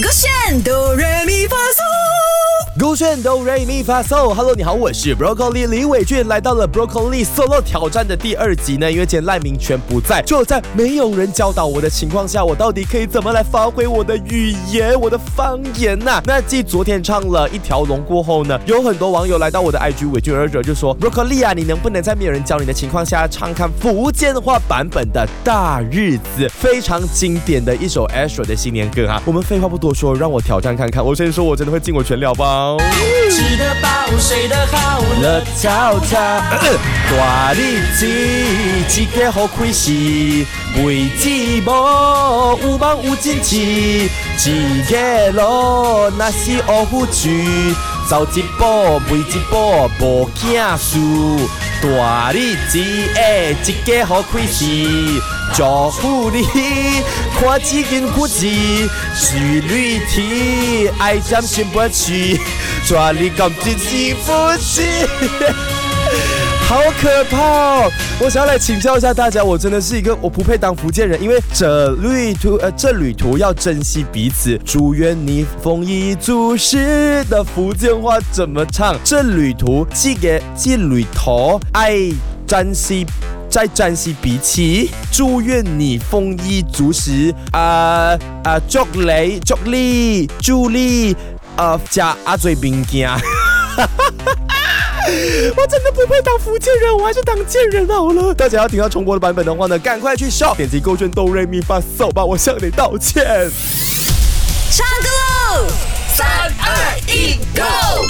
Go，我选哆来咪发嗦。勾选哆瑞咪发嗦，Hello，你好，我是 Broccoli 李伟俊，来到了 Broccoli Solo 挑战的第二集呢。因为今天赖明全不在，就在没有人教导我的情况下，我到底可以怎么来发挥我的语言、我的方言呐、那继昨天唱了一条龙过后呢，有很多网友来到我的 IG 伟俊儿者就说，Broccoli 啊，你能不能在没有人教你的情况下唱看福建话版本的大日子？非常经典的一首 Astro 的新年歌啊。我们废话不多说，让我挑战看看。我先说，我真的会尽我全力，吧？吃得饱，睡得好，乐悄悄，大日子一家好开心，为寂寞有梦有志气，一家路若是学富去，走一步为一步无惊事。大日子下一家好开市，祝福你看几根骨子，水里天爱占心不去，抓你感觉幸福气。好可怕！我想要来请教一下大家，我真的是一个我不配当福建人，因为这旅途呃这旅途要珍惜彼此，祝愿你丰衣足食的福建话怎么唱？这旅途寄给寄旅途爱珍惜。再珍惜彼此，祝愿你丰衣足食啊啊！祝你祝你祝你啊加阿嘴饼件。我真的不配当福建人，我还是当贱人好了。大家要听到重播的版本的话呢，赶快去 shop 点击勾选哆瑞咪发嗦吧，我向你道歉。唱歌喽！三二一，Go！